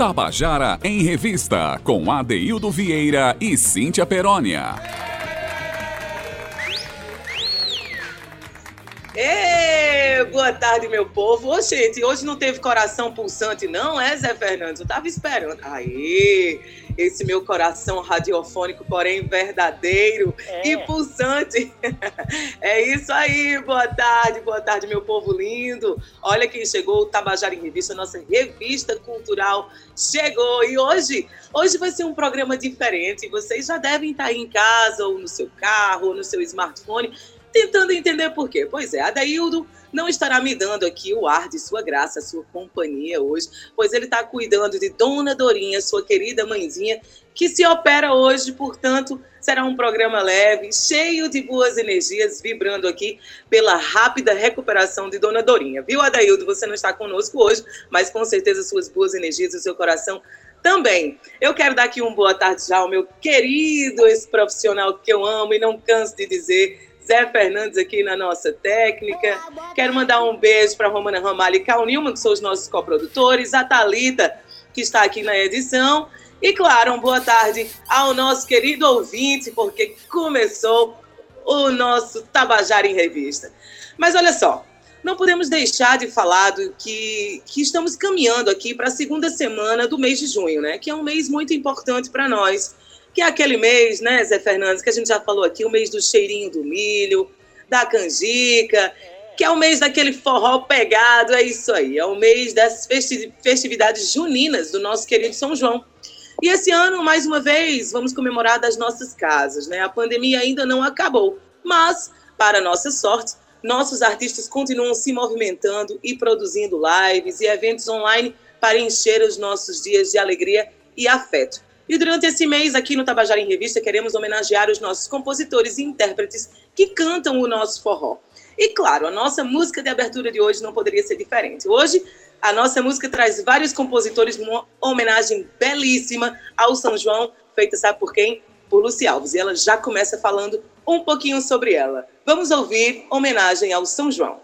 Tabajara em Revista, com Adeildo Vieira e Cíntia Perónia. Boa tarde, meu povo. Ô, gente, hoje não teve coração pulsante, não, é, Zé Fernandes? Eu tava esperando. Aê, esse meu coração radiofônico, porém verdadeiro é. e pulsante. é isso aí, boa tarde, boa tarde, meu povo lindo. Olha quem chegou, o Tabajara em Revista, nossa revista cultural chegou. E hoje, hoje vai ser um programa diferente. Vocês já devem estar aí em casa, ou no seu carro, ou no seu smartphone tentando entender por quê. Pois é, Adaildo não estará me dando aqui o ar de sua graça, sua companhia hoje, pois ele está cuidando de Dona Dorinha, sua querida mãezinha, que se opera hoje, portanto, será um programa leve, cheio de boas energias, vibrando aqui pela rápida recuperação de Dona Dorinha. Viu, Adaildo? Você não está conosco hoje, mas com certeza suas boas energias e seu coração também. Eu quero dar aqui uma boa tarde já ao meu querido, esse profissional que eu amo e não canso de dizer, Zé Fernandes aqui na nossa técnica. Quero mandar um beijo para Romana Ramalho e Cal que são os nossos coprodutores, a Thalita, que está aqui na edição. E, claro, uma boa tarde ao nosso querido ouvinte, porque começou o nosso Tabajara em Revista. Mas olha só, não podemos deixar de falar do que, que estamos caminhando aqui para a segunda semana do mês de junho, né? Que é um mês muito importante para nós que é aquele mês, né, Zé Fernandes, que a gente já falou aqui, o mês do cheirinho do milho, da canjica, que é o mês daquele forró pegado, é isso aí, é o mês das festividades juninas do nosso querido São João. E esse ano, mais uma vez, vamos comemorar das nossas casas, né? A pandemia ainda não acabou, mas, para nossa sorte, nossos artistas continuam se movimentando e produzindo lives e eventos online para encher os nossos dias de alegria e afeto. E durante esse mês, aqui no Tabajara em Revista, queremos homenagear os nossos compositores e intérpretes que cantam o nosso forró. E claro, a nossa música de abertura de hoje não poderia ser diferente. Hoje, a nossa música traz vários compositores numa homenagem belíssima ao São João, feita sabe por quem? Por Luci Alves. E ela já começa falando um pouquinho sobre ela. Vamos ouvir homenagem ao São João.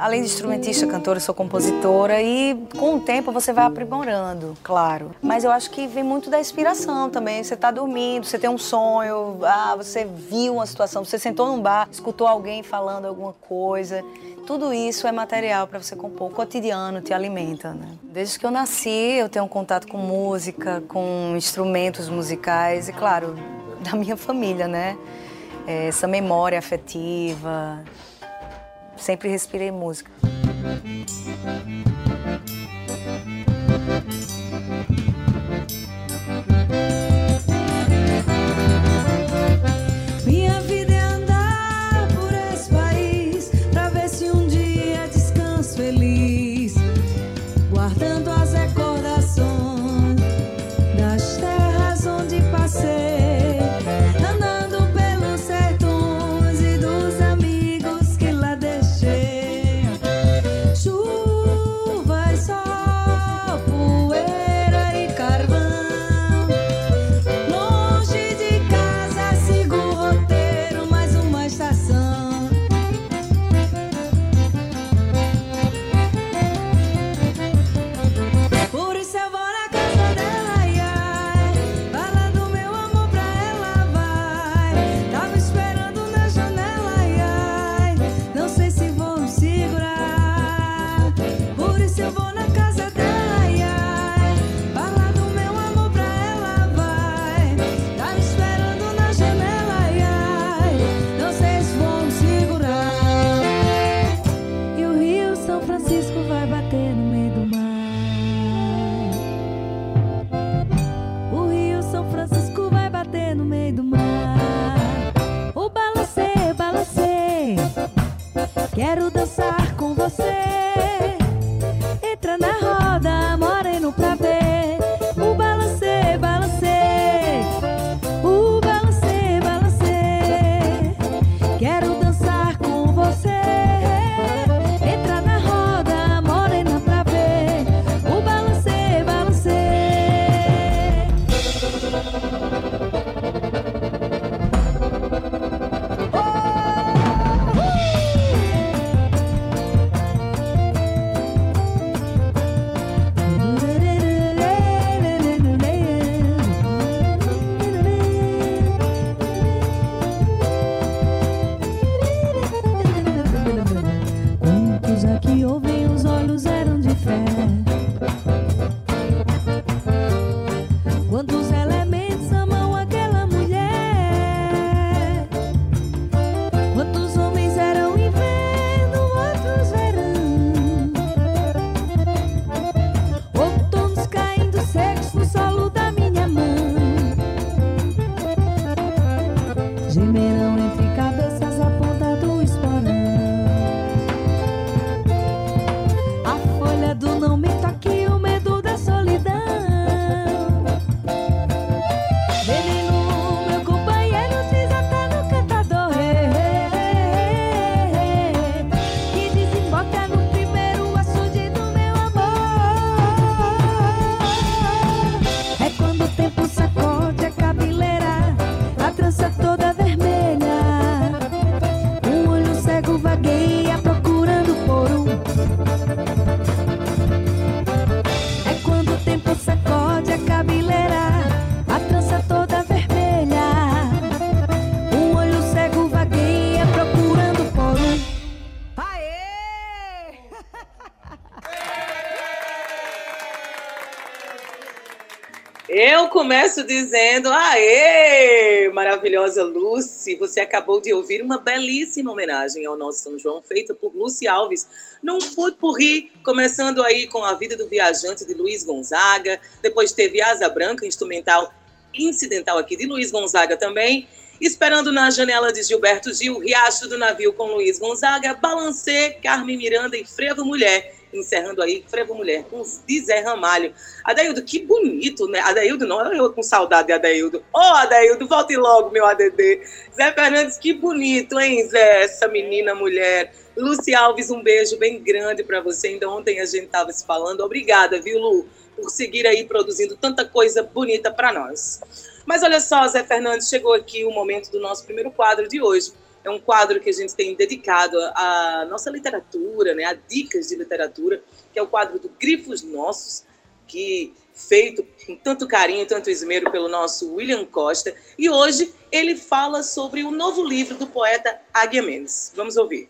Além de instrumentista, cantora, sou compositora e com o tempo você vai aprimorando, claro. Mas eu acho que vem muito da inspiração também. Você está dormindo, você tem um sonho, ah, você viu uma situação, você sentou num bar, escutou alguém falando alguma coisa. Tudo isso é material para você compor. O cotidiano te alimenta, né? Desde que eu nasci, eu tenho um contato com música, com instrumentos musicais e, claro, da minha família, né? É, essa memória afetiva, sempre respirei música. Minha vida é andar por esse país, pra ver se um dia descanso feliz, guardando a começo dizendo: Aê, maravilhosa Lucy! Você acabou de ouvir uma belíssima homenagem ao nosso São João, feita por Lucy Alves, num Rir, começando aí com A Vida do Viajante de Luiz Gonzaga. Depois teve Asa Branca, instrumental incidental aqui de Luiz Gonzaga também. Esperando na janela de Gilberto Gil, Riacho do Navio com Luiz Gonzaga, Balancê, Carmen Miranda e Frevo Mulher encerrando aí, Frevo Mulher, com Zé Ramalho. Adaildo, que bonito, né? Adaildo, não, eu com saudade de Adaildo. Ô, oh, Adaildo, volte logo, meu ADD. Zé Fernandes, que bonito, hein, Zé? Essa menina mulher. Luci Alves, um beijo bem grande para você. Ainda ontem a gente estava se falando. Obrigada, viu, Lu, por seguir aí produzindo tanta coisa bonita para nós. Mas olha só, Zé Fernandes, chegou aqui o momento do nosso primeiro quadro de hoje é um quadro que a gente tem dedicado à nossa literatura, né, a dicas de literatura, que é o quadro do Grifos Nossos, que feito com tanto carinho, tanto esmero pelo nosso William Costa. E hoje ele fala sobre o novo livro do poeta Águia Mendes. Vamos ouvir.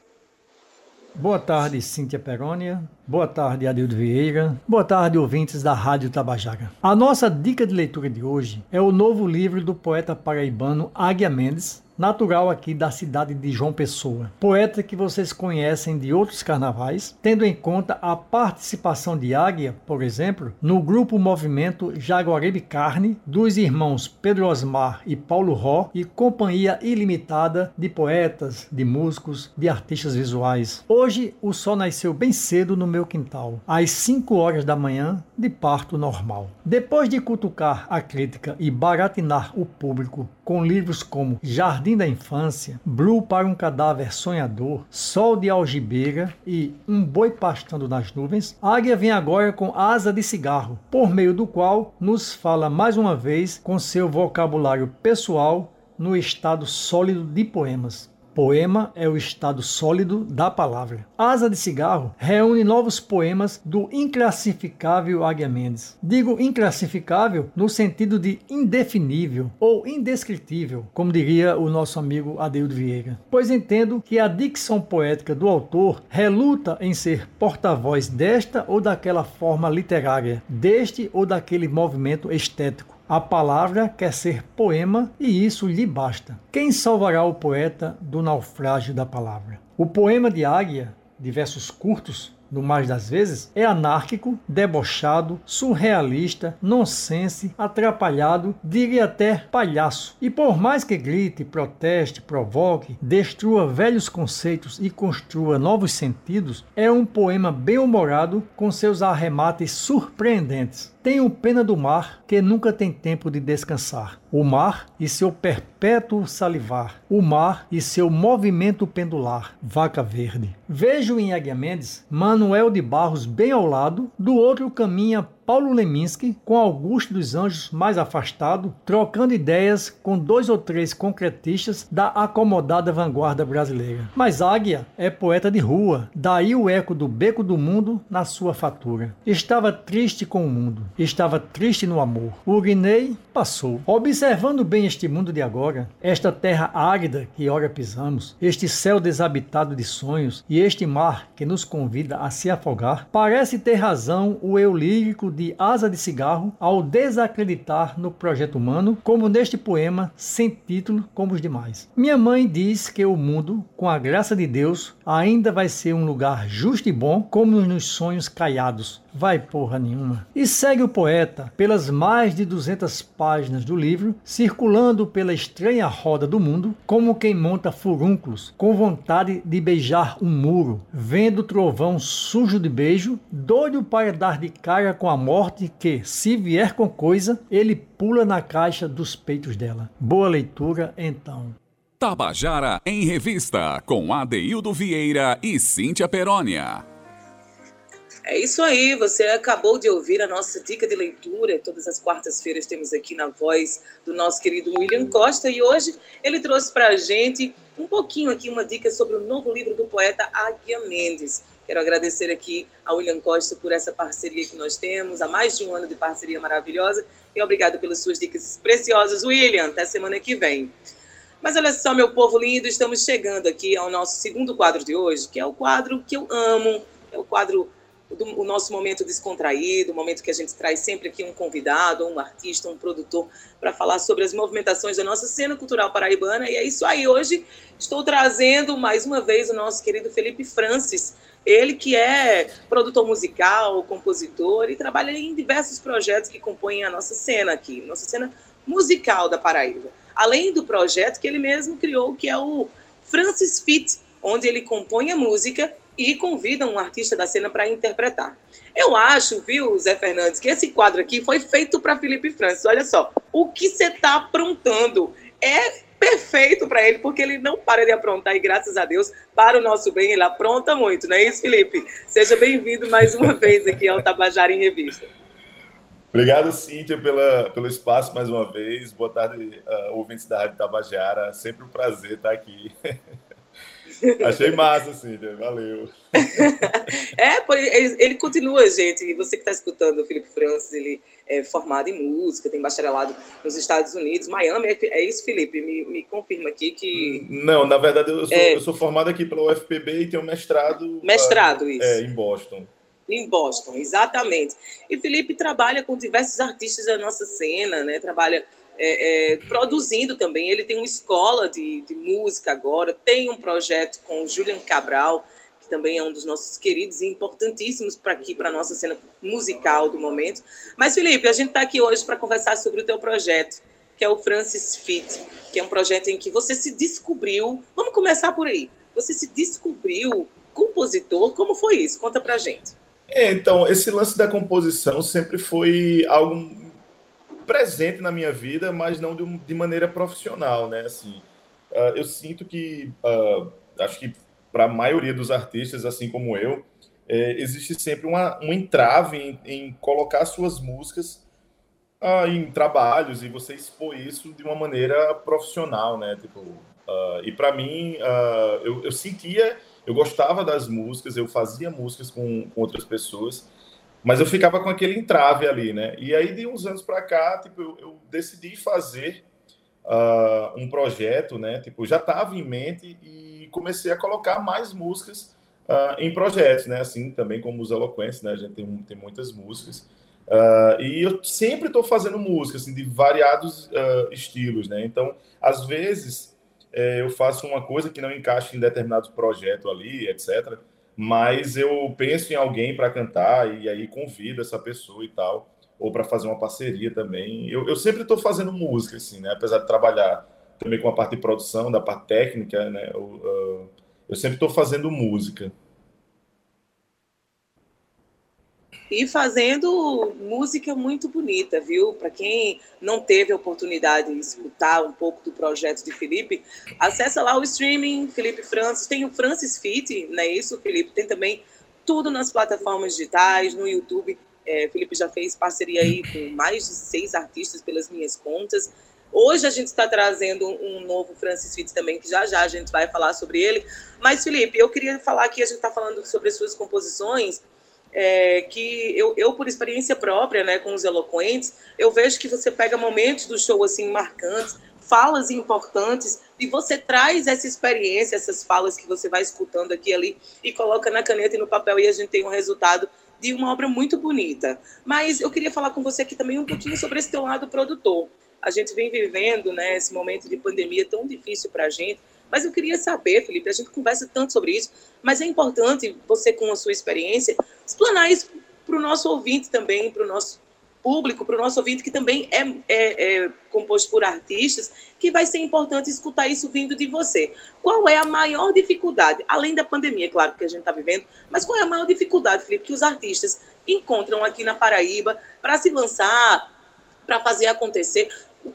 Boa tarde, Cíntia Perônia. Boa tarde, Adildo Vieira. Boa tarde, ouvintes da Rádio Tabajaga. A nossa dica de leitura de hoje é o novo livro do poeta paraibano Águia Mendes, natural aqui da cidade de João Pessoa. Poeta que vocês conhecem de outros carnavais, tendo em conta a participação de Águia, por exemplo, no grupo Movimento Jaguaribe Carne, dos irmãos Pedro Osmar e Paulo Ró, e companhia ilimitada de poetas, de músicos, de artistas visuais. Hoje o sol nasceu bem cedo no meu quintal, às 5 horas da manhã, de parto normal. Depois de cutucar a crítica e baratinar o público com livros como Jardim da Infância, Blue para um Cadáver Sonhador, Sol de Algibeira e Um Boi Pastando nas Nuvens, Águia vem agora com Asa de Cigarro, por meio do qual nos fala mais uma vez com seu vocabulário pessoal no estado sólido de poemas. Poema é o estado sólido da palavra. Asa de Cigarro reúne novos poemas do inclassificável Águia Mendes. Digo inclassificável no sentido de indefinível ou indescritível, como diria o nosso amigo Adeildo Vieira. Pois entendo que a dicção poética do autor reluta em ser porta-voz desta ou daquela forma literária, deste ou daquele movimento estético a palavra quer ser poema e isso lhe basta. Quem salvará o poeta do naufrágio da palavra? O poema de Águia, de versos curtos, no mais das vezes, é anárquico, debochado, surrealista, nonsense, atrapalhado, diria até palhaço. E por mais que grite, proteste, provoque, destrua velhos conceitos e construa novos sentidos, é um poema bem-humorado com seus arremates surpreendentes. Tenho pena do mar, que nunca tem tempo de descansar. O mar e seu perpétuo salivar. O mar e seu movimento pendular. Vaca verde. Vejo em Águia Mendes Manuel de Barros bem ao lado, do outro caminha Paulo Leminski com Augusto dos Anjos mais afastado, trocando ideias com dois ou três concretistas da acomodada vanguarda brasileira. Mas Águia é poeta de rua, daí o eco do beco do mundo na sua fatura. Estava triste com o mundo, estava triste no amor. O Guinei passou. Observando bem este mundo de agora, esta terra árida que ora pisamos, este céu desabitado de sonhos e este mar que nos convida a se afogar, parece ter razão o eu lírico de asa de cigarro ao desacreditar no projeto humano, como neste poema sem título como os demais. Minha mãe diz que o mundo, com a graça de Deus, ainda vai ser um lugar justo e bom, como nos sonhos caiados, Vai porra nenhuma. E segue o poeta pelas mais de 200 páginas do livro, circulando pela estranha roda do mundo, como quem monta furúnculos, com vontade de beijar um muro, vendo o trovão sujo de beijo, doido para dar de cara com a morte que, se vier com coisa, ele pula na caixa dos peitos dela. Boa leitura, então. Tabajara em Revista, com Adeildo Vieira e Cíntia Perónia. É isso aí, você acabou de ouvir a nossa dica de leitura. Todas as quartas-feiras temos aqui na voz do nosso querido William Costa e hoje ele trouxe para a gente um pouquinho aqui uma dica sobre o novo livro do poeta Águia Mendes. Quero agradecer aqui ao William Costa por essa parceria que nós temos, há mais de um ano de parceria maravilhosa e obrigado pelas suas dicas preciosas, William. Até semana que vem. Mas olha só, meu povo lindo, estamos chegando aqui ao nosso segundo quadro de hoje, que é o quadro que eu amo, é o quadro o nosso momento descontraído, o momento que a gente traz sempre aqui um convidado, um artista, um produtor, para falar sobre as movimentações da nossa cena cultural paraibana. E é isso aí. Hoje estou trazendo mais uma vez o nosso querido Felipe Francis. Ele que é produtor musical, compositor e trabalha em diversos projetos que compõem a nossa cena aqui, nossa cena musical da Paraíba. Além do projeto que ele mesmo criou, que é o Francis Fit, onde ele compõe a música e convida um artista da cena para interpretar. Eu acho, viu, Zé Fernandes, que esse quadro aqui foi feito para Felipe Francis. Olha só, o que você está aprontando é perfeito para ele, porque ele não para de aprontar e graças a Deus, para o nosso bem, ele apronta muito, não é isso, Felipe? Seja bem-vindo mais uma vez aqui ao Tabajara em Revista. Obrigado, Cíntia, pela, pelo espaço mais uma vez. Boa tarde, uh, ouvintes da Rádio Tabajara. Sempre um prazer estar aqui. Achei massa, Cíntia. Valeu. é, ele continua, gente. Você que está escutando o Felipe Francis, ele é formado em música, tem bacharelado nos Estados Unidos, Miami. É, é isso, Felipe? Me, me confirma aqui que. Não, na verdade, eu sou, é... eu sou formado aqui pela UFPB e tenho mestrado. Mestrado, uh, isso. É, em Boston. Em Boston, exatamente. E Felipe trabalha com diversos artistas da nossa cena, né? Trabalha é, é, produzindo também. Ele tem uma escola de, de música agora, tem um projeto com o Julian Cabral, que também é um dos nossos queridos e importantíssimos para aqui, para a nossa cena musical do momento. Mas, Felipe, a gente está aqui hoje para conversar sobre o teu projeto, que é o Francis Fit, que é um projeto em que você se descobriu. Vamos começar por aí. Você se descobriu compositor. Como foi isso? Conta para gente. É, então, esse lance da composição sempre foi algo presente na minha vida, mas não de, de maneira profissional, né? Assim, uh, eu sinto que, uh, acho que para a maioria dos artistas, assim como eu, é, existe sempre uma, um entrave em, em colocar suas músicas uh, em trabalhos e você expor isso de uma maneira profissional, né? Tipo, e para mim, eu, eu sentia, eu gostava das músicas, eu fazia músicas com, com outras pessoas, mas eu ficava com aquele entrave ali, né? E aí, de uns anos para cá, tipo, eu, eu, decidi fazer uh, um projeto, né? Tipo, já estava em mente e comecei a colocar mais músicas uh, em projetos, né? Assim, também como os eloquentes, né? A gente tem, tem muitas músicas. Uh, e eu sempre estou fazendo música, assim, de variados estilos, né? Então, às vezes, eh, eu faço uma coisa que não encaixa em determinado projeto ali, etc., mas eu penso em alguém para cantar e aí convido essa pessoa e tal, ou para fazer uma parceria também. Eu, eu sempre estou fazendo música, assim, né? Apesar de trabalhar também com a parte de produção, da parte técnica, né? Eu, uh, eu sempre estou fazendo música. E fazendo música muito bonita, viu? Para quem não teve a oportunidade de escutar um pouco do projeto de Felipe, acessa lá o streaming Felipe Francis, tem o Francis Fit, não é isso, Felipe? Tem também tudo nas plataformas digitais, no YouTube. É, Felipe já fez parceria aí com mais de seis artistas pelas minhas contas. Hoje a gente está trazendo um novo Francis Fit também, que já já a gente vai falar sobre ele. Mas, Felipe, eu queria falar que a gente está falando sobre as suas composições é, que eu, eu, por experiência própria, né, com os eloquentes, eu vejo que você pega momentos do show assim marcantes, falas importantes, e você traz essa experiência, essas falas que você vai escutando aqui e ali, e coloca na caneta e no papel, e a gente tem um resultado de uma obra muito bonita. Mas eu queria falar com você aqui também um pouquinho sobre esse teu lado produtor. A gente vem vivendo né, esse momento de pandemia tão difícil para a gente, mas eu queria saber, Felipe, a gente conversa tanto sobre isso, mas é importante você, com a sua experiência, explanar isso para o nosso ouvinte também, para o nosso público, para o nosso ouvinte, que também é, é, é, composto por artistas, que vai ser importante escutar isso vindo de você. Qual é a maior dificuldade, além da pandemia, claro, que a gente está vivendo, mas qual é a maior dificuldade, Felipe, que os artistas encontram aqui na Paraíba para se lançar, para fazer acontecer?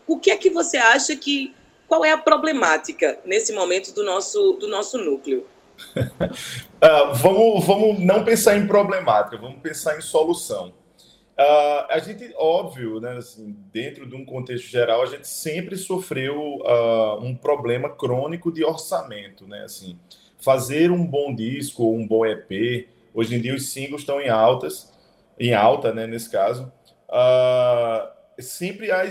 O que é que você acha que qual é a problemática nesse momento do nosso, do nosso núcleo? uh, vamos, vamos não pensar em problemática, vamos pensar em solução. Uh, a gente, óbvio, né, assim, dentro de um contexto geral, a gente sempre sofreu uh, um problema crônico de orçamento, né? Assim, fazer um bom disco ou um bom EP, hoje em dia os singles estão em altas, em alta, né, nesse caso. Uh, sempre há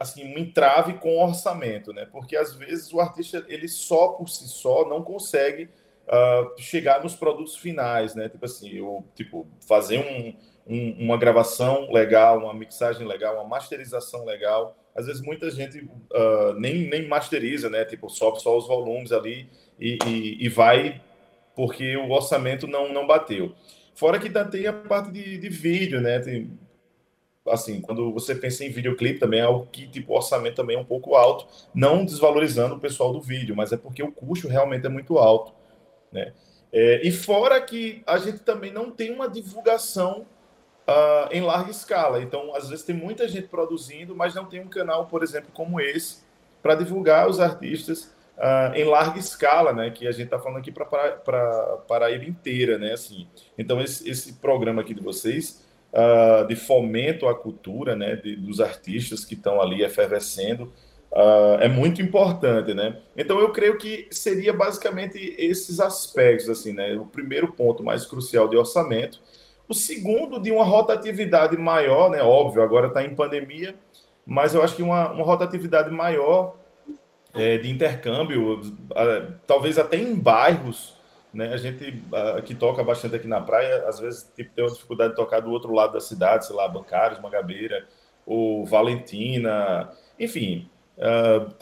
assim, um entrave com orçamento, né? Porque às vezes o artista ele só por si só não consegue uh, chegar nos produtos finais, né? Tipo assim, eu, tipo, fazer um, um, uma gravação legal, uma mixagem legal, uma masterização legal. Às vezes muita gente uh, nem, nem masteriza, né? Tipo, sobe só os volumes ali e, e, e, vai porque o orçamento não, não bateu. Fora que ainda tem a parte de, de vídeo, né? Tem, assim, quando você pensa em videoclipe também é algo que, tipo, o orçamento também é um pouco alto, não desvalorizando o pessoal do vídeo, mas é porque o custo realmente é muito alto, né? É, e fora que a gente também não tem uma divulgação uh, em larga escala. Então, às vezes tem muita gente produzindo, mas não tem um canal, por exemplo, como esse, para divulgar os artistas uh, em larga escala, né? Que a gente está falando aqui para para Paraíba inteira, né? Assim, então esse, esse programa aqui de vocês uh, de fomento à cultura, né, de, dos artistas que estão ali efervescendo, uh, é muito importante, né? Então eu creio que seria basicamente esses aspectos, assim, né? O primeiro ponto mais crucial de orçamento, o segundo de uma rotatividade maior, né? Óbvio, agora está em pandemia, mas eu acho que uma, uma rotatividade maior é, de intercâmbio, uh, talvez até em bairros né? A gente uh, que toca bastante aqui na praia, às vezes tipo, tem uma dificuldade de tocar do outro lado da cidade, sei lá, Bancários, Mangabeira, ou Valentina, enfim. Uh,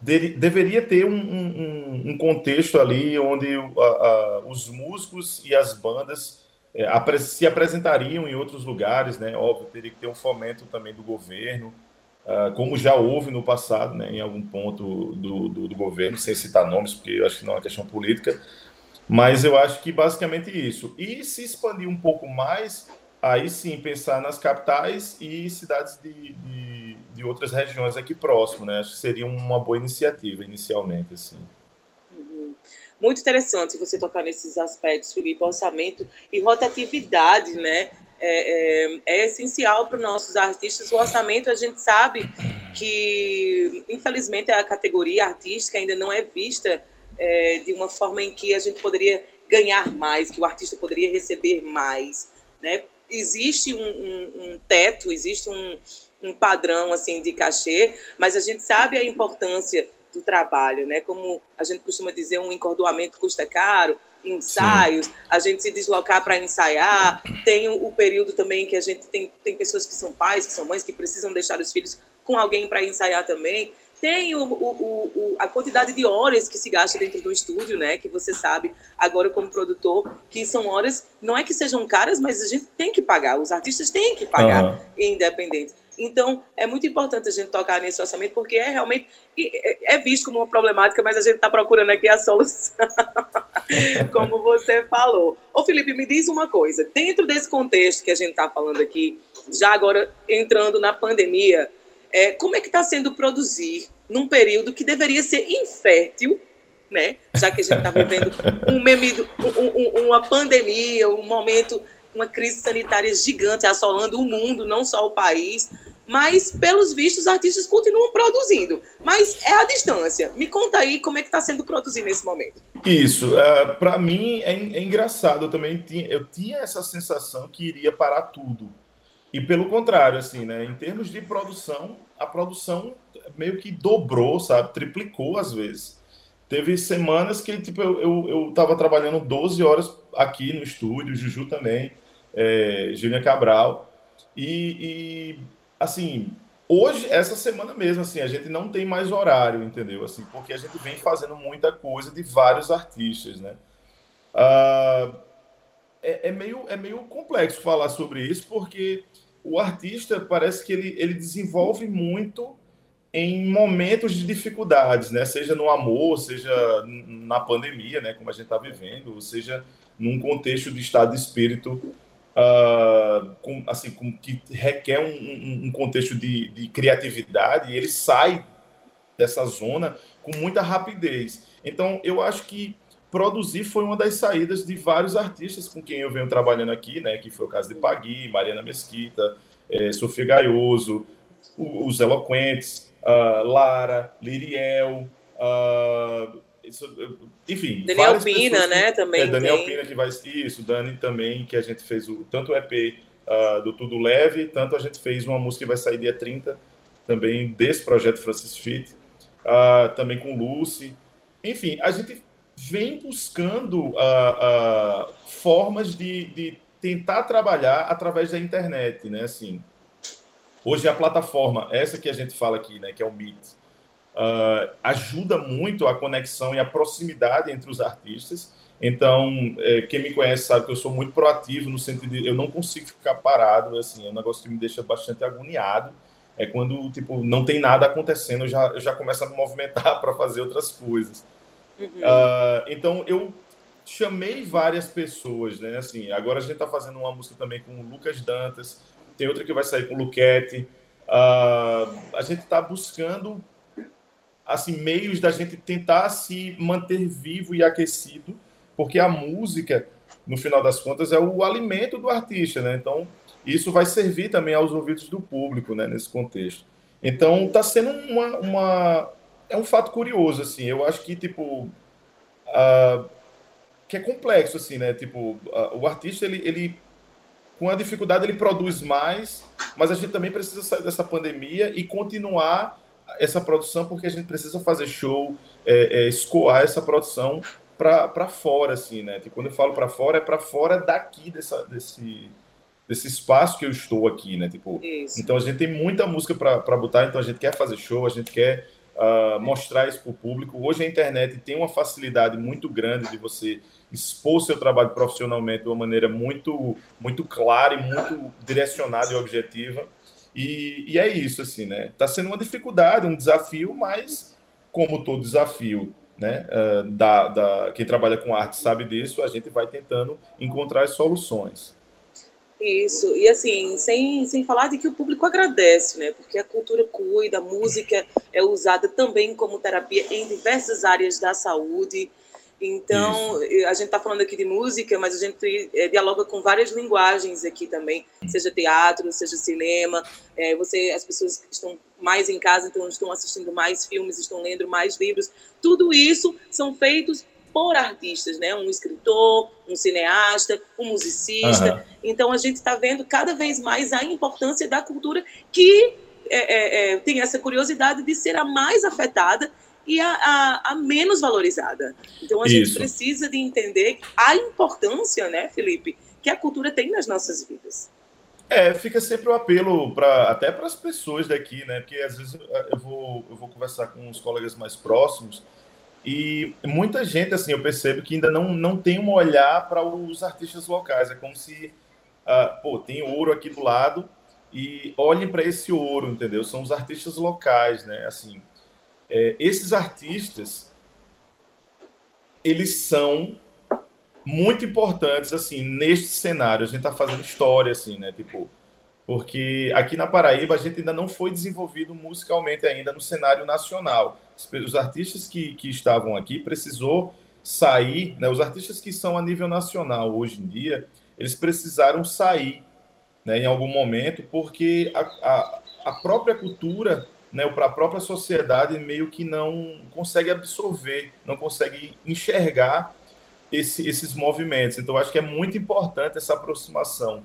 de, deveria ter um, um, um, contexto ali onde uh, uh, os músicos e as bandas eh, apre se apresentariam em outros lugares, né? Óbvio, teria que ter um fomento também do governo, como já houve no passado, né? Em algum ponto do, do, do governo, sem citar nomes, porque eu acho que não é uma questão política, mas eu acho que basicamente isso. E se expandir um pouco mais, aí sim pensar nas capitais e cidades de, de, de outras regiões aqui próximo, né? Acho que seria uma boa iniciativa inicialmente, assim. Uhum. Muito interessante você tocar nesses aspectos, Felipe, orçamento e rotatividade, né? É, é, é essencial para os nossos artistas. O orçamento, a gente sabe que, infelizmente, a categoria artística ainda não é vista é, de uma forma em que a gente poderia ganhar mais, que o artista poderia receber mais, né? Existe um, um, um teto, existe um, um padrão assim de cachê, mas a gente sabe a importância do trabalho, né? Como a gente costuma dizer, um encordoamento custa caro, ensaios, Sim. a gente se deslocar para ensaiar, tem o, o, período também que a gente tem, tem pessoas que são pais, que são mães, que precisam deixar os filhos com alguém para ensaiar também tem o, o, o, a quantidade de horas que se gasta dentro do estúdio, né? Que você sabe agora como produtor, que são horas, não é que sejam caras, mas a gente tem que pagar, os artistas têm que pagar, uhum. independente. Então, é muito importante a gente tocar nesse orçamento, porque é realmente é, visto como uma problemática, mas a gente está procurando aqui a solução, como você falou. Ô, Felipe, me diz uma coisa: dentro desse contexto que a gente está falando aqui, já agora entrando na pandemia, é, como é que está sendo produzir num período que deveria ser infértil, né? Já que a gente está vivendo um meme, um, um, uma pandemia, um momento, uma crise sanitária gigante assolando o mundo, não só o país. Mas, pelos vistos, os artistas continuam produzindo. Mas é a distância. Me conta aí como é que está sendo produzido nesse momento. Isso. Uh, é, Para mim é, é, engraçado. Eu também tinha, eu tinha essa sensação que iria parar tudo. E pelo contrário, assim, né? Em termos de produção, a produção meio que dobrou, sabe? Triplicou às vezes. Teve semanas que, tipo, eu, eu, eu tava trabalhando 12 horas aqui no estúdio, Juju também, é, Júlia Cabral. E, e, assim, hoje, essa semana mesmo, assim, a gente não tem mais horário, entendeu? Assim, porque a gente vem fazendo muita coisa de vários artistas, né? Uh, é, é, meio, é meio complexo falar sobre isso, porque o artista parece que ele, ele desenvolve muito em momentos de dificuldades, né? Seja no amor, seja na pandemia, né? Como a gente está vivendo, ou seja num contexto de estado de espírito uh, com, assim, com, que requer um, um, um contexto de, de, criatividade, e ele sai dessa zona com muita rapidez. Então, eu acho que produzir foi uma das saídas de vários artistas com quem eu venho trabalhando aqui, né? Que foi o caso de Pagui, Mariana Mesquita, é, Sofia Gaioso, os Eloquentes, uh, Lara, Liriel, uh, isso, enfim. Daniel Pina, né? Que, também. É, Daniel tem. Pina que vai. Isso, Dani também, que a gente fez o, tanto o EP uh, do Tudo Leve, tanto a gente fez uma música que vai sair dia 30, também desse projeto Francis Fit, também com Lucy. Enfim, a gente vem buscando uh, uh, formas de, de, tentar trabalhar através da internet, né? Assim, hoje a plataforma, essa que a gente fala aqui, né, que é o Meet, uh, ajuda muito a conexão e a proximidade entre os artistas. Então, é, quem me conhece sabe que eu sou muito proativo no sentido de eu não consigo ficar parado, assim, é um negócio que me deixa bastante agoniado. É quando tipo não tem nada acontecendo, eu já, eu já começo a me movimentar para fazer outras coisas. Uhum. Uh, então, eu chamei várias pessoas, né? Assim, agora a gente está fazendo uma música também com o Lucas Dantas, tem outra que vai sair com o Luquete. Uh, a gente está buscando assim meios da gente tentar se manter vivo e aquecido, porque a música, no final das contas, é o alimento do artista, né? Então, isso vai servir também aos ouvidos do público, né, nesse contexto. Então, está sendo uma, uma, é um fato curioso, assim. Eu acho que tipo uh, que é complexo, assim, né? Tipo, uh, o artista ele, ele com a dificuldade ele produz mais, mas a gente também precisa sair dessa pandemia e continuar essa produção, porque a gente precisa fazer show, é, é, escoar essa produção para fora, assim, né? Tipo, quando eu falo para fora, é para fora daqui dessa, desse, desse espaço que eu estou aqui, né? Tipo, isso. então a gente tem muita música para botar, então a gente quer fazer show, a gente quer uh, mostrar isso para o público. Hoje a internet tem uma facilidade muito grande de você expor seu trabalho profissionalmente de uma maneira muito, muito clara e muito direcionada e objetiva. E, e é isso, assim, né? Está sendo uma dificuldade, um desafio, mas como todo desafio, né? Uh, da, da, quem trabalha com arte sabe disso, a gente vai tentando encontrar as soluções. Isso, e assim, sem, sem falar de que o público agradece, né? Porque a cultura cuida, a música é usada também como terapia em diversas áreas da saúde. Então, Isso. a gente está falando aqui de música, mas a gente é, dialoga com várias linguagens aqui também, seja teatro, seja cinema. É, você, as pessoas que estão mais em casa, então estão assistindo mais filmes, estão lendo mais livros. Tudo isso são feitos por artistas, né? Um escritor, um cineasta, um musicista. Uhum. Então a gente está vendo cada vez mais a importância da cultura que é, é, é, tem essa curiosidade de ser a mais afetada e a, a, a menos valorizada. Então a Isso. gente precisa de entender a importância, né, Felipe, que a cultura tem nas nossas vidas. É, fica sempre o um apelo para até para as pessoas daqui, né? Porque às vezes eu vou, eu vou conversar com os colegas mais próximos e muita gente, assim, eu percebo que ainda não, não tem um olhar para os artistas locais. É como se, uh, pô, tem ouro aqui do lado e olhem para esse ouro, entendeu? São os artistas locais, né? Assim, é, esses artistas eles são muito importantes assim neste cenário. A gente está fazendo história assim, né? Tipo, porque aqui na Paraíba a gente ainda não foi desenvolvido musicalmente ainda no cenário nacional. Os artistas que, que estavam aqui precisou sair, né? Os artistas que são a nível nacional hoje em dia, eles precisaram sair, né? Em algum momento, porque a, a, a própria cultura né, para a própria sociedade meio que não consegue absorver, não consegue enxergar esse, esses movimentos. Então, acho que é muito importante essa aproximação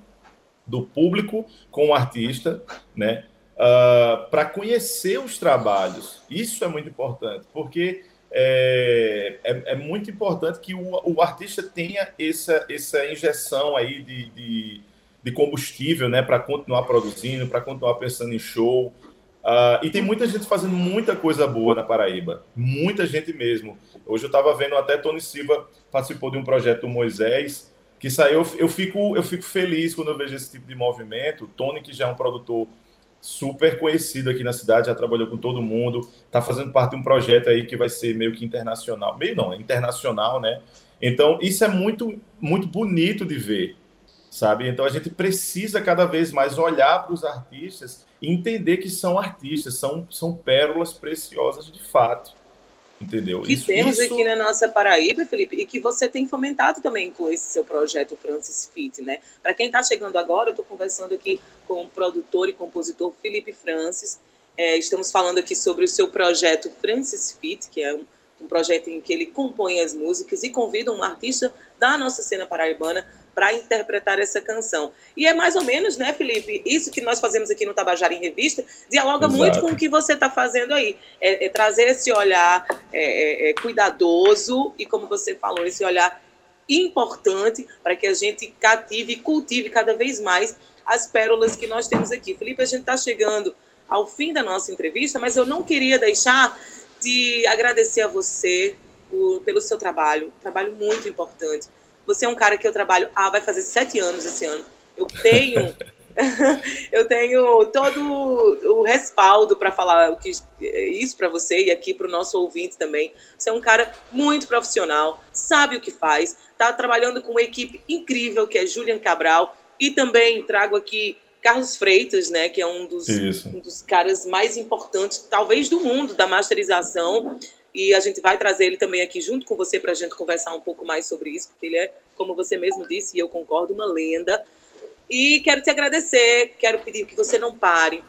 do público com o artista, né, uh, ah, para conhecer os trabalhos. Isso é muito importante, porque é, é, é muito importante que o, o, artista tenha essa, essa injeção aí de, de, de combustível, né, para continuar produzindo, para continuar pensando em show, Uh, e tem muita gente fazendo muita coisa boa na Paraíba, muita gente mesmo. Hoje eu estava vendo até Tony Silva participou de um projeto do Moisés que saiu. Eu fico, eu fico feliz quando eu vejo esse tipo de movimento. Tony, que já é um produtor super conhecido aqui na cidade, já trabalhou com todo mundo, está fazendo parte de um projeto aí que vai ser meio que internacional, meio não, é internacional, né? Então isso é muito, muito bonito de ver, sabe? Então a gente precisa cada vez mais olhar para os artistas e entender que são artistas, são, são pérolas preciosas de fato. Entendeu? Que isso, temos isso... aqui na nossa Paraíba, Felipe, e que você tem fomentado também com esse seu projeto Francis Fit, né? Para quem está chegando agora, eu estou conversando aqui com o produtor e compositor Felipe Francis. É, estamos falando aqui sobre o seu projeto Francis Fit, que é um, um projeto em que ele compõe as músicas e convida um artista da nossa cena paraibana para interpretar essa canção. E é mais ou menos, né, Felipe, isso que nós fazemos aqui no Tabajara em Revista, dialoga Exato. muito com o que você está fazendo aí. É, é, trazer esse olhar é, é, é, cuidadoso e, como você falou, esse olhar importante para que a gente cative e cultive cada vez mais as pérolas que nós temos aqui. Felipe, a gente está chegando ao fim da nossa entrevista, mas eu não queria deixar de agradecer a você por, pelo seu trabalho, trabalho muito importante. Você é um cara que eu trabalho, ah, vai fazer sete anos esse ano. Eu tenho, eu tenho todo o respaldo para falar que, isso para você e aqui para o nosso ouvinte também. Você é um cara muito profissional, sabe o que faz, está trabalhando com uma equipe incrível que é Julian Cabral e também trago aqui Carlos Freitas, né, que é um dos, um dos caras mais importantes, talvez do mundo da masterização e a gente vai trazer ele também aqui junto com você para a gente conversar um pouco mais sobre isso, porque ele é, como você mesmo disse, e eu concordo, uma lenda. E quero te agradecer, quero pedir que você não pare.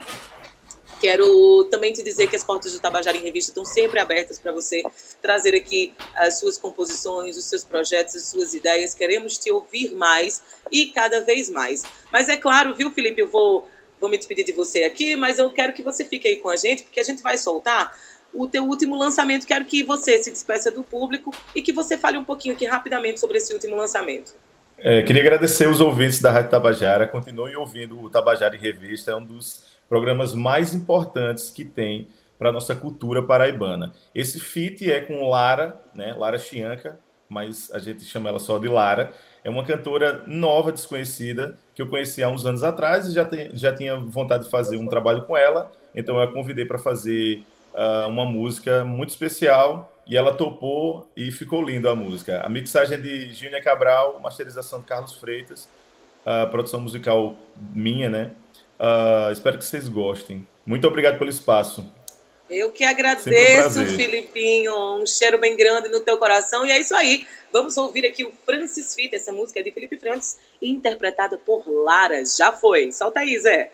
Quero também te dizer que as portas do Tabajara em Revista estão sempre abertas para você trazer aqui as suas composições, os seus projetos, as suas ideias. Queremos te ouvir mais e cada vez mais. Mas é claro, viu, Felipe, eu vou, vou me despedir de você aqui, mas eu quero que você fique aí com a gente, porque a gente vai soltar o teu último lançamento. Quero que você se despeça do público e que você fale um pouquinho aqui rapidamente sobre esse último lançamento. É, queria agradecer os ouvintes da Rádio Tabajara. Continuem ouvindo o Tabajara em Revista, é um dos programas mais importantes que tem para a nossa cultura paraibana. Esse feat é com Lara, né, Lara Chianca, mas a gente chama ela só de Lara. É uma cantora nova, desconhecida, que eu conheci há uns anos atrás e já, tem, já tinha vontade de fazer um trabalho com ela, então eu a convidei para fazer uh, uma música muito especial e ela topou e ficou linda a música. A mixagem é de Júnia Cabral, masterização de Carlos Freitas, a produção musical minha, né? Uh, espero que vocês gostem. Muito obrigado pelo espaço. Eu que agradeço, um Filipinho. Um cheiro bem grande no teu coração. E é isso aí. Vamos ouvir aqui o Francis Fita. Essa música é de Felipe Francis, interpretada por Lara. Já foi. Solta aí, Zé.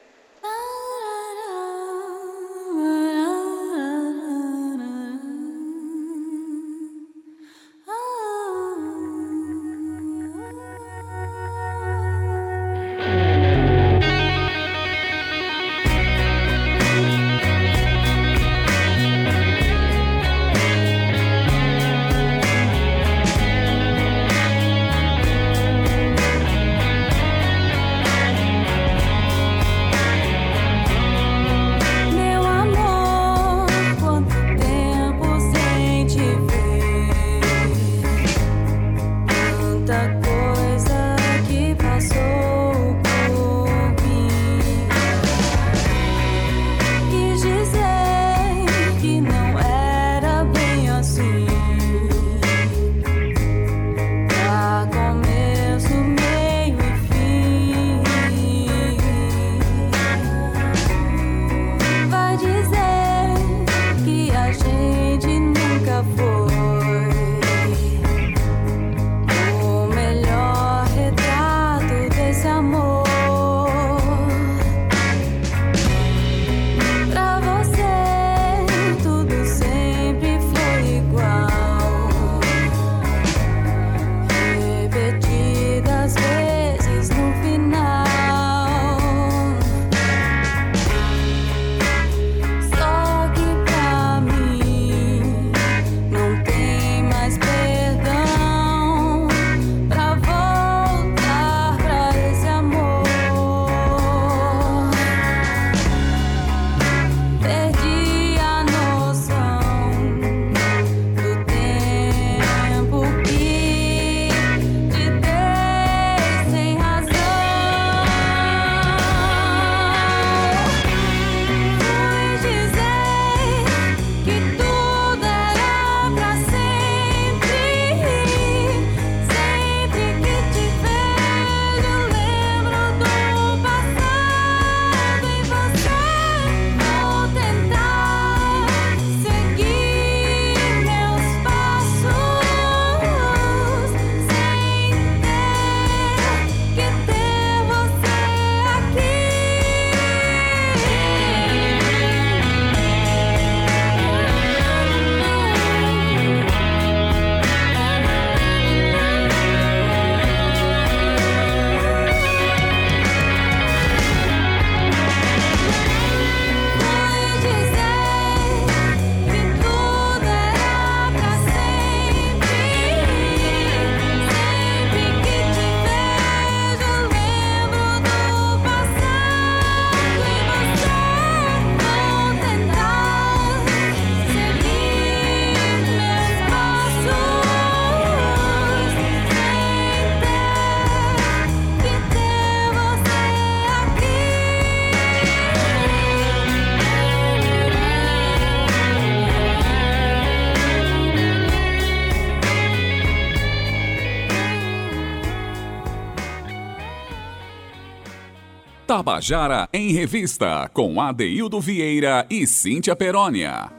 Tabajara em Revista, com Adeildo Vieira e Cíntia Perónia.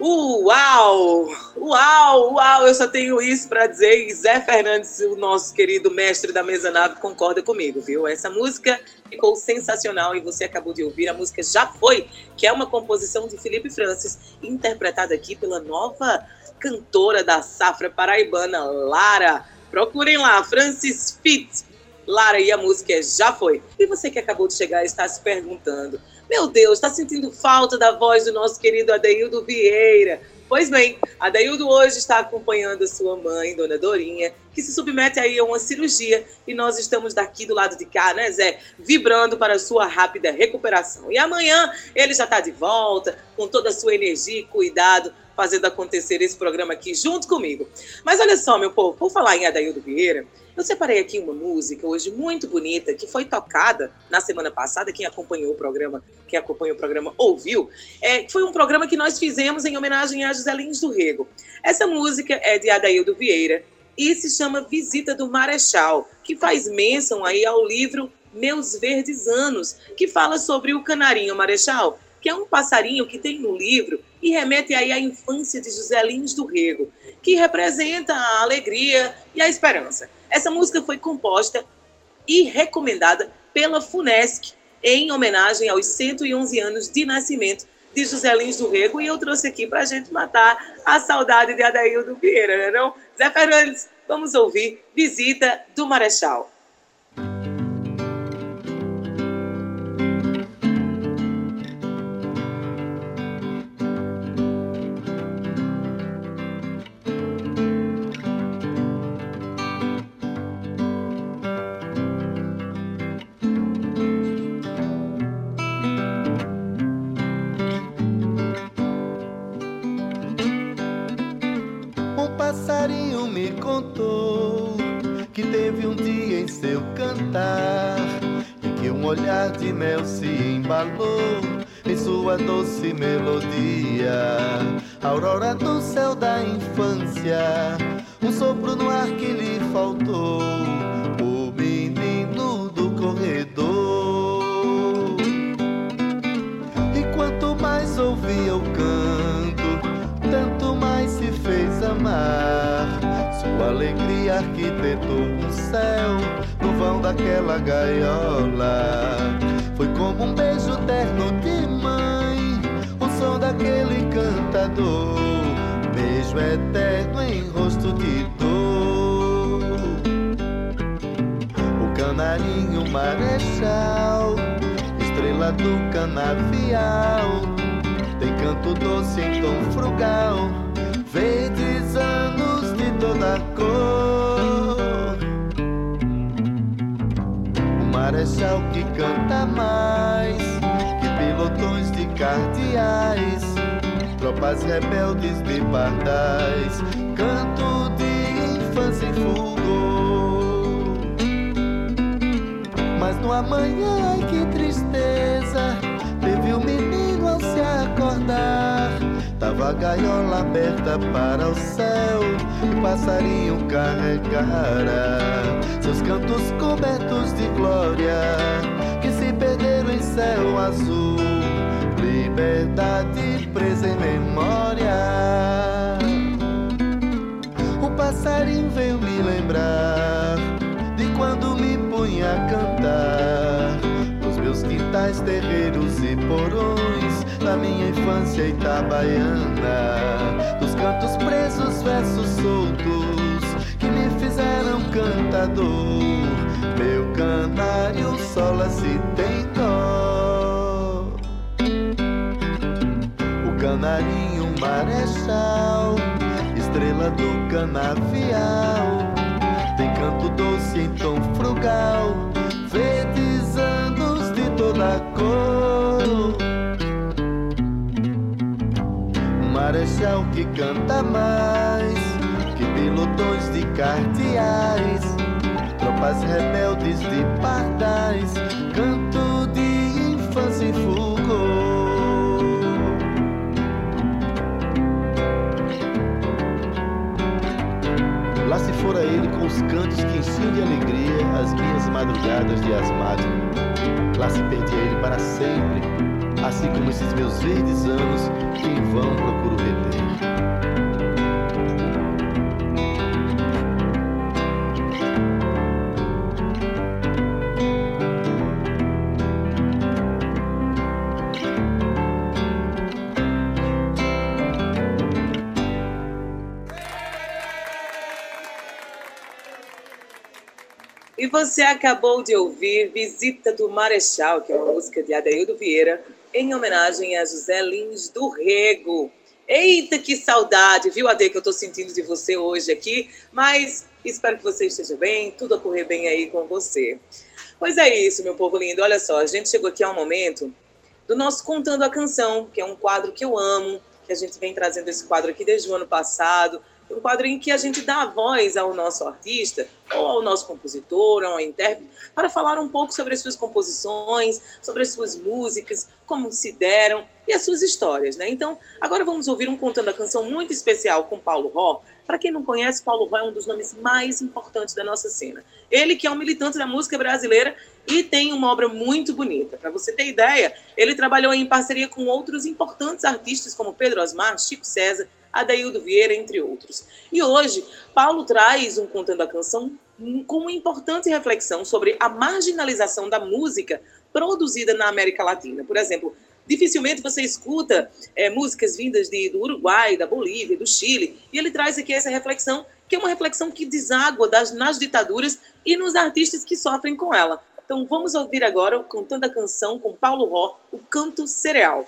Uau! Uau! Uau! Eu só tenho isso para dizer. E Zé Fernandes, o nosso querido mestre da mesa nave, concorda comigo, viu? Essa música ficou sensacional e você acabou de ouvir. A música Já Foi, que é uma composição de Felipe Francis, interpretada aqui pela nova cantora da safra paraibana, Lara. Procurem lá, Francis Fitz Lara, e a música é Já Foi. E você que acabou de chegar está se perguntando: meu Deus, está sentindo falta da voz do nosso querido Adeildo Vieira? Pois bem, Adeildo hoje está acompanhando sua mãe, Dona Dorinha, que se submete aí a uma cirurgia e nós estamos daqui do lado de cá, né, Zé? Vibrando para sua rápida recuperação. E amanhã ele já está de volta, com toda a sua energia e cuidado, fazendo acontecer esse programa aqui junto comigo. Mas olha só, meu povo, por falar em Adaildo Vieira, eu separei aqui uma música hoje muito bonita que foi tocada na semana passada. Quem acompanhou o programa, quem acompanhou o programa ouviu. É, foi um programa que nós fizemos em homenagem a José Lins do Rego. Essa música é de Adaildo Vieira e se chama Visita do Marechal, que faz menção aí ao livro Meus Verdes Anos, que fala sobre o canarinho marechal, que é um passarinho que tem no livro e remete aí à infância de José Lins do Rego, que representa a alegria e a esperança. Essa música foi composta e recomendada pela FUNESC em homenagem aos 111 anos de nascimento de José Lins do Rego e eu trouxe aqui para a gente matar a saudade de Adaildo Vieira, né não? Zé Fernandes, vamos ouvir Visita do Marechal. De mel se embalou em sua doce melodia. Aurora do céu da infância, um sopro no ar que lhe faltou. O menino do corredor. E quanto mais ouvia o canto, tanto mais se fez amar. Sua alegria arquitetou um céu no vão daquela gaiola. Como um beijo terno de mãe, o som daquele cantador. Beijo eterno em rosto de dor. O canarinho marechal, estrela do canavial, tem canto doce em tom frugal, verdes anos de toda cor. O marechal canta mais que pilotões de cardeais, tropas rebeldes de pardais, canto de infância em fulgor. Mas no amanhã, ai que tristeza, teve o um menino ao se acordar. Tava a gaiola aberta para o céu e passarinho carregara seus cantos cobertos de glória perderam em céu azul. Liberdade presa em memória. O passarinho veio me lembrar de quando me punha a cantar. Nos meus quintais, terreiros e porões, da minha infância itabaiana. Dos cantos presos, versos soltos, que cantador meu canário sola se tem dó. O canarinho marechal, estrela do canavial, tem canto doce em tom frugal, verdes anos de toda cor. Marechal que canta mais que pilotões de cardeais tropas rebeldes de pardais, canto de infância em fulgor. Lá se fora ele com os cantos que enchiam de alegria as minhas madrugadas de asmático. Lá se perdia ele para sempre, assim como esses meus verdes anos que em vão procuro reter. E você acabou de ouvir Visita do Marechal, que é uma música de Adaildo Vieira, em homenagem a José Lins do Rego. Eita, que saudade, viu, Ade, que eu estou sentindo de você hoje aqui, mas espero que você esteja bem, tudo a correr bem aí com você. Pois é isso, meu povo lindo, olha só, a gente chegou aqui ao momento do nosso Contando a Canção, que é um quadro que eu amo, que a gente vem trazendo esse quadro aqui desde o ano passado, um quadro em que a gente dá voz ao nosso artista, ou ao nosso compositor, ou ao intérprete, para falar um pouco sobre as suas composições, sobre as suas músicas, como se deram e as suas histórias. Né? Então, agora vamos ouvir um Contando a Canção muito especial com Paulo Ró. Para quem não conhece, Paulo Ró é um dos nomes mais importantes da nossa cena. Ele que é um militante da música brasileira e tem uma obra muito bonita. Para você ter ideia, ele trabalhou em parceria com outros importantes artistas como Pedro Osmar, Chico César Adaildo Vieira, entre outros. E hoje, Paulo traz um Contando a Canção com uma importante reflexão sobre a marginalização da música produzida na América Latina. Por exemplo, dificilmente você escuta é, músicas vindas de, do Uruguai, da Bolívia, do Chile, e ele traz aqui essa reflexão, que é uma reflexão que deságua das, nas ditaduras e nos artistas que sofrem com ela. Então vamos ouvir agora, contando a canção com Paulo Ró, o Canto Cereal.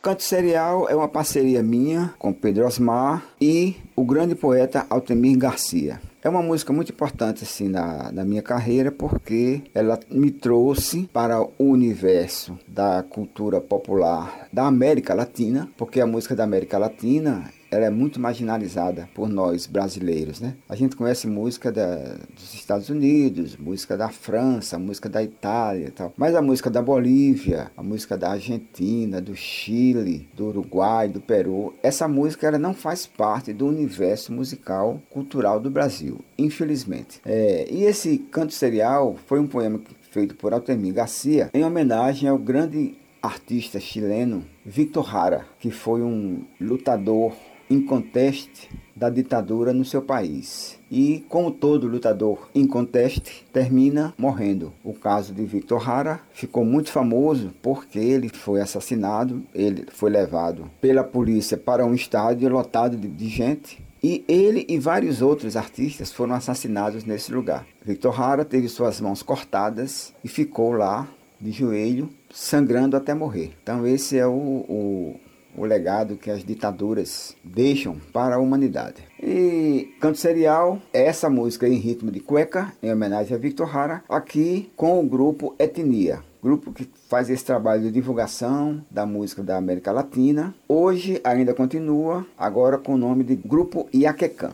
Canto Serial é uma parceria minha com Pedro Osmar e o grande poeta Altemir Garcia. É uma música muito importante assim na, na minha carreira porque ela me trouxe para o universo da cultura popular da América Latina, porque a música da América Latina ela é muito marginalizada por nós brasileiros, né? A gente conhece música da, dos Estados Unidos, música da França, música da Itália e tal. Mas a música da Bolívia, a música da Argentina, do Chile, do Uruguai, do Peru, essa música ela não faz parte do universo musical cultural do Brasil, infelizmente. É, e esse canto serial foi um poema feito por Altemir Garcia em homenagem ao grande artista chileno Victor Hara, que foi um lutador inconteste da ditadura no seu país. E, como todo lutador inconteste, termina morrendo. O caso de Victor Hara ficou muito famoso porque ele foi assassinado, ele foi levado pela polícia para um estádio lotado de, de gente e ele e vários outros artistas foram assassinados nesse lugar. Victor Hara teve suas mãos cortadas e ficou lá de joelho, sangrando até morrer. Então esse é o, o, o legado que as ditaduras deixam para a humanidade. E Canto Serial é essa música em ritmo de cueca, em homenagem a Victor Hara, aqui com o grupo Etnia. Grupo que faz esse trabalho de divulgação da música da América Latina. Hoje ainda continua, agora com o nome de Grupo Iaquecã.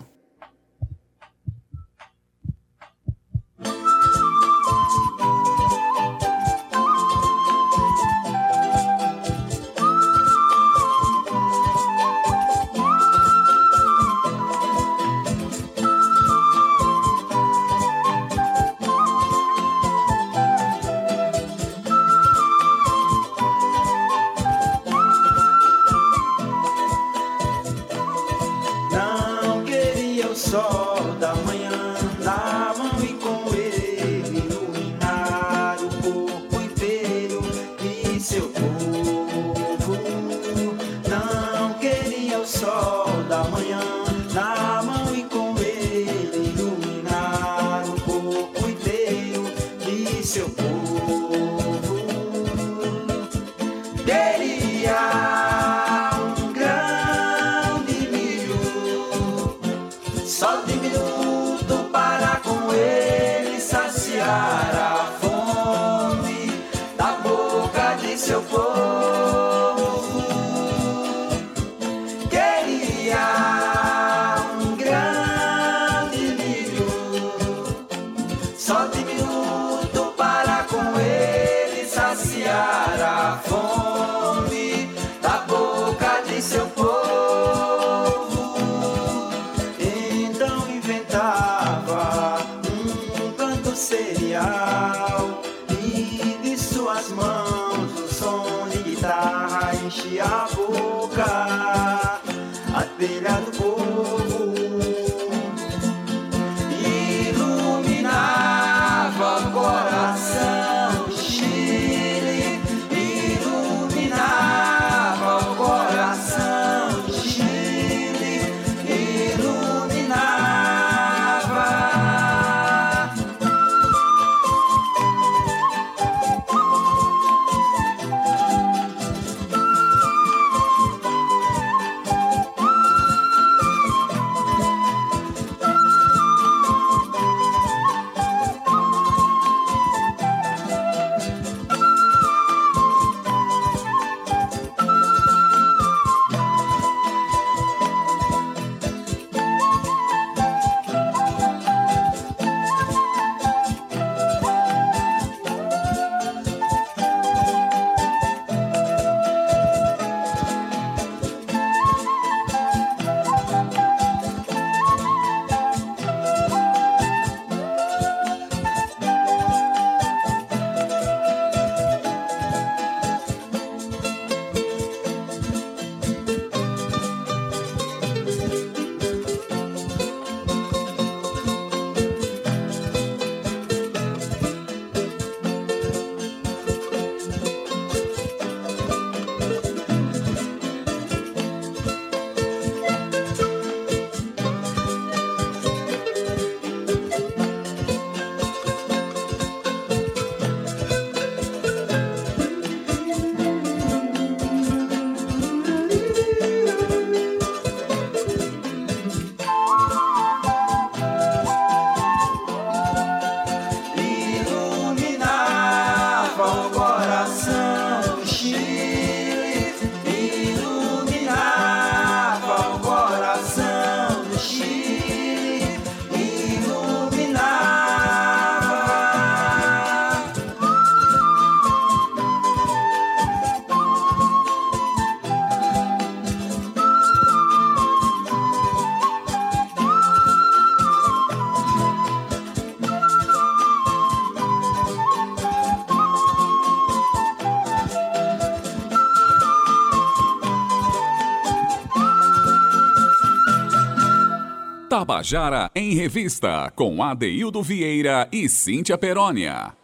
Tabajara em Revista, com Adeildo Vieira e Cíntia Perónia.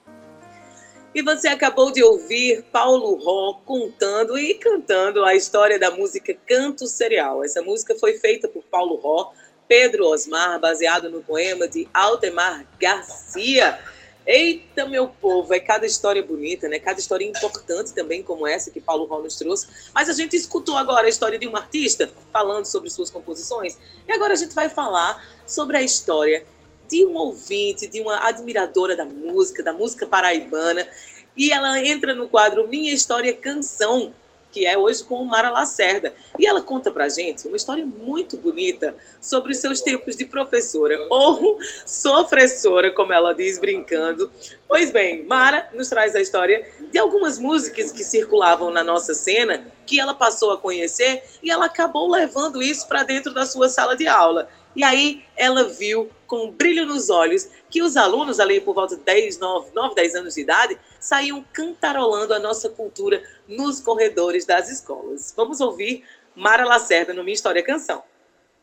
E você acabou de ouvir Paulo Ró contando e cantando a história da música Canto Cereal. Essa música foi feita por Paulo Ró, Pedro Osmar, baseado no poema de Altemar Garcia. Eita, meu povo, é cada história bonita, né? Cada história importante também, como essa que Paulo Ró nos trouxe. Mas a gente escutou agora a história de um artista falando sobre suas composições. E agora a gente vai falar sobre a história de um ouvinte, de uma admiradora da música, da música paraibana. E ela entra no quadro Minha História Canção, que é hoje com Mara Lacerda. E ela conta pra gente uma história muito bonita sobre os seus tempos de professora, ou sofressora, como ela diz, brincando. Pois bem, Mara nos traz a história de algumas músicas que circulavam na nossa cena, que ela passou a conhecer e ela acabou levando isso para dentro da sua sala de aula. E aí ela viu com um brilho nos olhos que os alunos ali por volta de 10, 9, 9, 10 anos de idade saíam cantarolando a nossa cultura nos corredores das escolas. Vamos ouvir Mara Lacerda no Minha História Canção.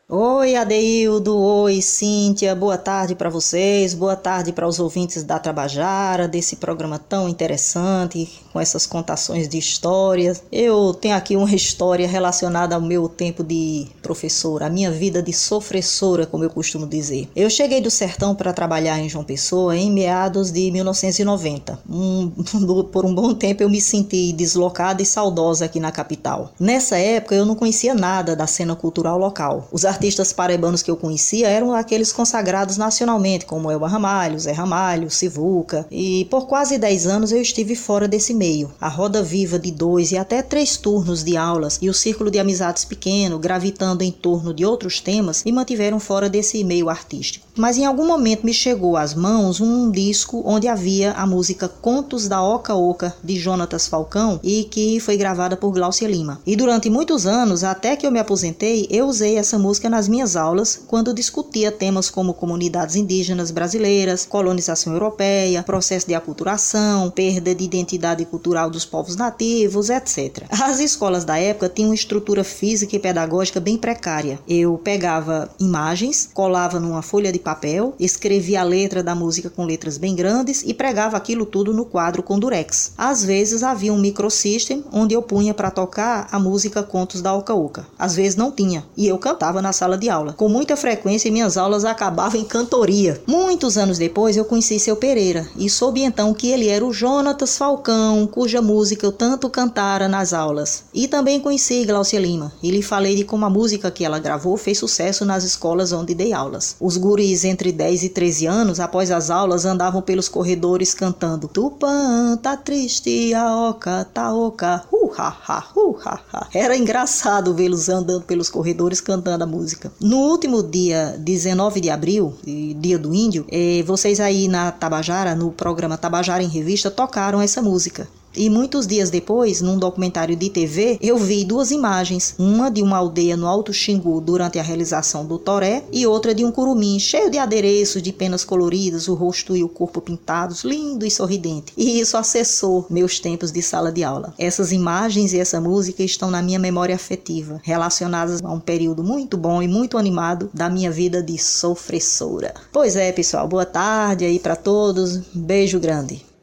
Oi, Adeildo. Oi, Cíntia. Boa tarde para vocês. Boa tarde para os ouvintes da Trabajara, desse programa tão interessante, com essas contações de histórias. Eu tenho aqui uma história relacionada ao meu tempo de professora, a minha vida de sofressora, como eu costumo dizer. Eu cheguei do sertão para trabalhar em João Pessoa em meados de 1990. Um, por um bom tempo eu me senti deslocada e saudosa aqui na capital. Nessa época eu não conhecia nada da cena cultural local. Os artistas paraibanos que eu conhecia eram aqueles consagrados nacionalmente, como Elba Ramalho, Zé Ramalho, Sivuca, e por quase 10 anos eu estive fora desse meio. A roda viva de dois e até três turnos de aulas e o círculo de amizades pequeno, gravitando em torno de outros temas, me mantiveram fora desse meio artístico. Mas em algum momento me chegou às mãos um disco onde havia a música Contos da Oca Oca, de Jonatas Falcão, e que foi gravada por Glaucia Lima. E durante muitos anos, até que eu me aposentei, eu usei essa música música nas minhas aulas quando discutia temas como comunidades indígenas brasileiras, colonização europeia, processo de aculturação, perda de identidade cultural dos povos nativos, etc. As escolas da época tinham uma estrutura física e pedagógica bem precária. Eu pegava imagens, colava numa folha de papel, escrevia a letra da música com letras bem grandes e pregava aquilo tudo no quadro com durex. Às vezes havia um microsystem onde eu punha para tocar a música Contos da Oca Oca. Às vezes não tinha e eu cantava na sala de aula. Com muita frequência minhas aulas acabavam em cantoria. Muitos anos depois eu conheci seu Pereira e soube então que ele era o Jonatas Falcão, cuja música eu tanto cantara nas aulas. E também conheci Glaucia Lima e lhe falei de como a música que ela gravou fez sucesso nas escolas onde dei aulas. Os guris entre 10 e 13 anos, após as aulas, andavam pelos corredores cantando Tupã, tá triste, a oca, tá oca, hu ha ha, ha ha. Era engraçado vê-los andando pelos corredores cantando a música. No último dia 19 de abril, dia do índio, eh, vocês aí na Tabajara, no programa Tabajara em Revista, tocaram essa música. E muitos dias depois, num documentário de TV, eu vi duas imagens, uma de uma aldeia no Alto Xingu durante a realização do toré e outra de um curumim cheio de adereços, de penas coloridas, o rosto e o corpo pintados, lindo e sorridente. E isso acessou meus tempos de sala de aula. Essas imagens e essa música estão na minha memória afetiva, relacionadas a um período muito bom e muito animado da minha vida de sofressora. Pois é, pessoal, boa tarde aí para todos. Beijo grande.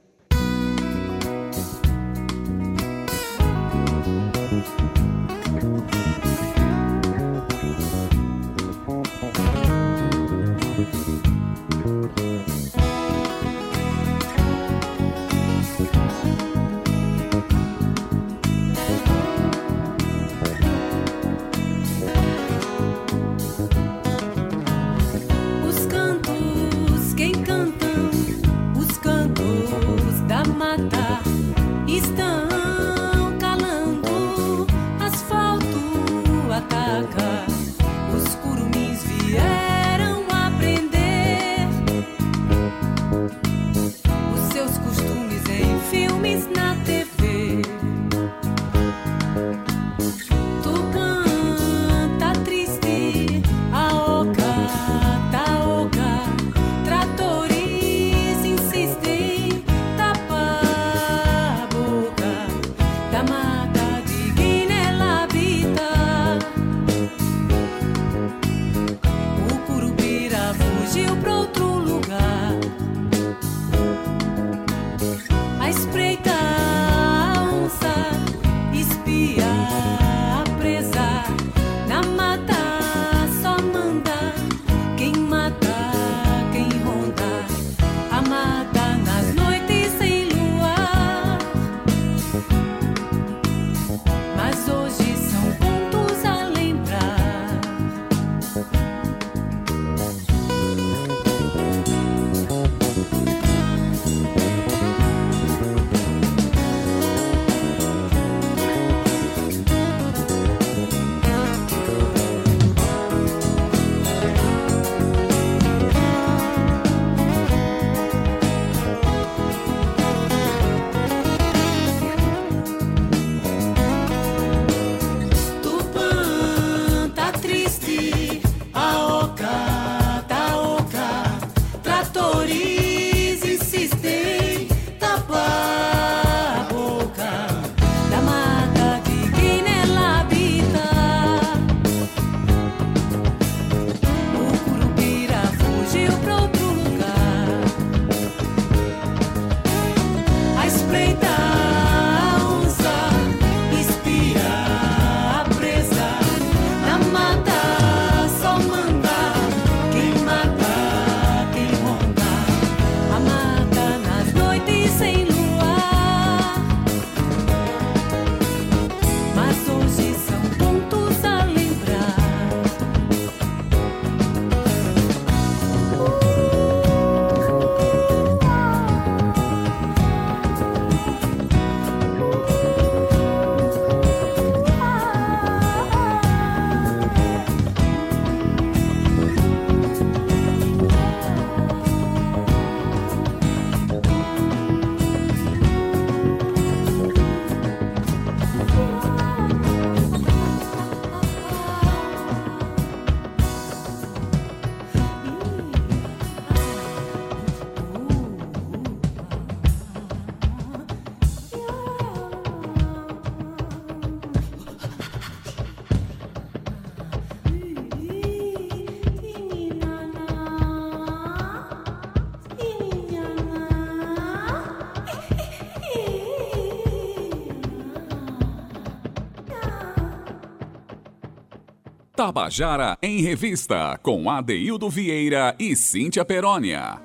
Tabajara em Revista, com Adeildo Vieira e Cíntia Perónia.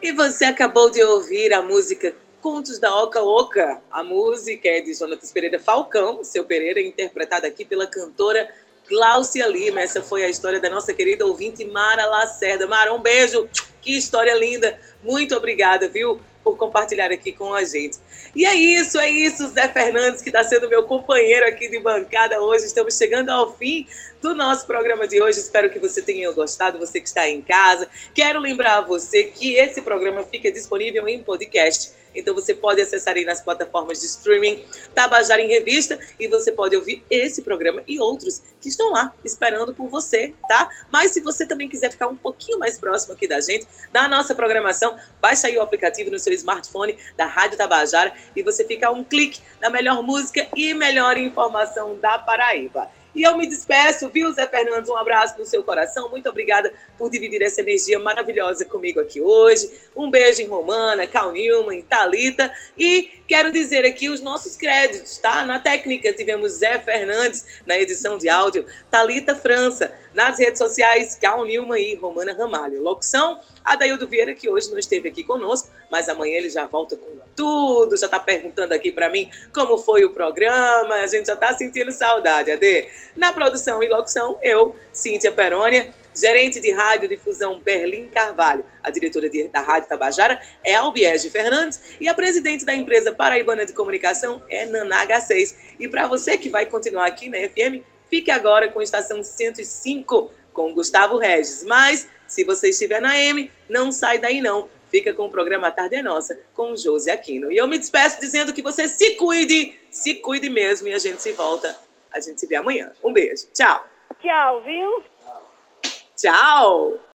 E você acabou de ouvir a música Contos da Oca Oca. A música é de Jonatas Pereira Falcão, seu Pereira, interpretada aqui pela cantora Cláudia Lima. Essa foi a história da nossa querida ouvinte Mara Lacerda. Mara, um beijo. Que história linda. Muito obrigada, viu? por compartilhar aqui com a gente. E é isso, é isso, Zé Fernandes, que está sendo meu companheiro aqui de bancada hoje. Estamos chegando ao fim do nosso programa de hoje. Espero que você tenha gostado, você que está em casa. Quero lembrar a você que esse programa fica disponível em podcast então você pode acessar aí nas plataformas de streaming Tabajara em Revista e você pode ouvir esse programa e outros que estão lá esperando por você, tá? Mas se você também quiser ficar um pouquinho mais próximo aqui da gente, da nossa programação, baixa aí o aplicativo no seu smartphone da Rádio Tabajara e você fica um clique na melhor música e melhor informação da Paraíba. E eu me despeço, viu, Zé Fernandes? Um abraço no seu coração. Muito obrigada por dividir essa energia maravilhosa comigo aqui hoje. Um beijo em Romana, Cal Newman, Thalita. E quero dizer aqui os nossos créditos, tá? Na técnica tivemos Zé Fernandes, na edição de áudio, Thalita França. Nas redes sociais, Cal Newman e Romana Ramalho. Locução, Adaildo Vieira, que hoje não esteve aqui conosco, mas amanhã ele já volta com tudo, já está perguntando aqui para mim como foi o programa, a gente já está sentindo saudade, Ade. Na produção e locução, eu, Cíntia Perônia, gerente de rádio difusão Berlim Carvalho. A diretora de, da Rádio Tabajara é Albiege Fernandes e a presidente da empresa Paraibana de Comunicação é Nanaga 6. E para você que vai continuar aqui na FM, fique agora com a estação 105 com Gustavo Regis. Mas se você estiver na M, não sai daí não fica com o programa Tarde é Nossa, com o Josi Aquino. E eu me despeço dizendo que você se cuide, se cuide mesmo, e a gente se volta, a gente se vê amanhã. Um beijo, tchau. Tchau, viu? Tchau.